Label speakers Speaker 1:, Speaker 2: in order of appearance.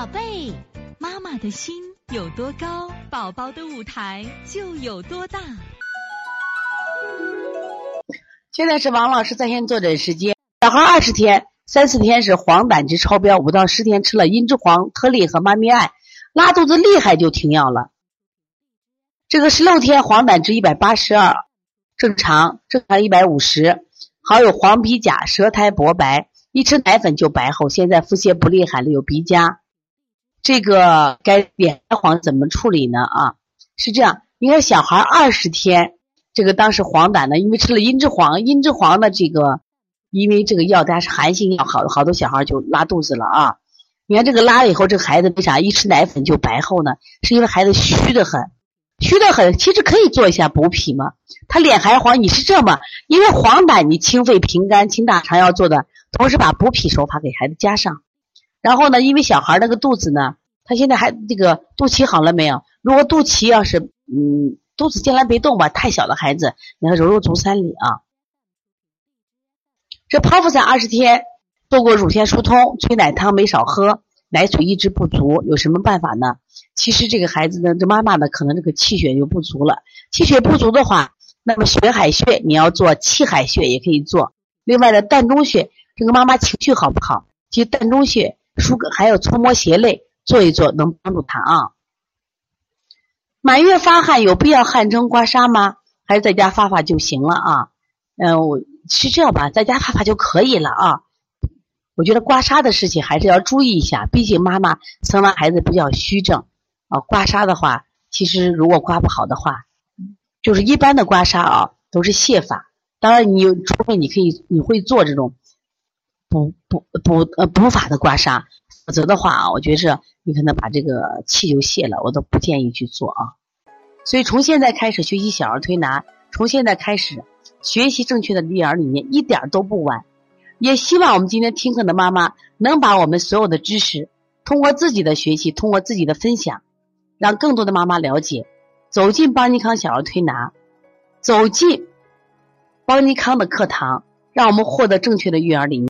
Speaker 1: 宝贝，妈妈的心有多高，宝宝的舞台就有多大。
Speaker 2: 现在是王老师在线坐诊时间。小孩二十天、三四天是黄疸值超标，五到十天吃了茵栀黄、颗粒和妈咪艾，拉肚子厉害就停药了。这个十六天黄疸值一百八十二，正常，正常一百五十，还有黄皮甲、舌苔薄白，一吃奶粉就白厚，现在腹泻不厉害了，有鼻夹。这个该脸黄怎么处理呢？啊，是这样，你看小孩二十天，这个当时黄疸呢，因为吃了茵栀黄，茵栀黄的这个，因为这个药它是寒性药，好好多小孩就拉肚子了啊。你看这个拉了以后，这个孩子为啥一吃奶粉就白厚呢？是因为孩子虚的很，虚的很，其实可以做一下补脾嘛。他脸还黄，你是这么，因为黄疸你清肺平肝清大肠要做的，同时把补脾手法给孩子加上。然后呢，因为小孩那个肚子呢，他现在还这个肚脐好了没有？如果肚脐要是嗯肚子将来别动吧，太小的孩子，你要揉揉足三里啊。这剖腹产二十天，做过乳腺疏通，催奶汤没少喝，奶水一直不足，有什么办法呢？其实这个孩子呢，这妈妈呢，可能这个气血就不足了。气血不足的话，那么血海穴你要做气海穴也可以做。另外呢，膻中穴，这个妈妈情绪好不好？其实膻中穴。舒还有搓摩胁肋，做一做能帮助他啊。满月发汗有必要汗蒸刮痧吗？还是在家发发就行了啊？嗯，我是这样吧，在家发发就可以了啊。我觉得刮痧的事情还是要注意一下，毕竟妈妈生完孩子比较虚症啊。刮痧的话，其实如果刮不好的话，就是一般的刮痧啊，都是泻法。当然，你除非你可以你会做这种。补补补呃补法的刮痧，否则的话啊，我觉着你可能把这个气就泄了，我都不建议去做啊。所以从现在开始学习小儿推拿，从现在开始学习正确的育儿理念，一点都不晚。也希望我们今天听课的妈妈能把我们所有的知识，通过自己的学习，通过自己的分享，让更多的妈妈了解，走进邦尼康小儿推拿，走进邦尼康的课堂，让我们获得正确的育儿理念。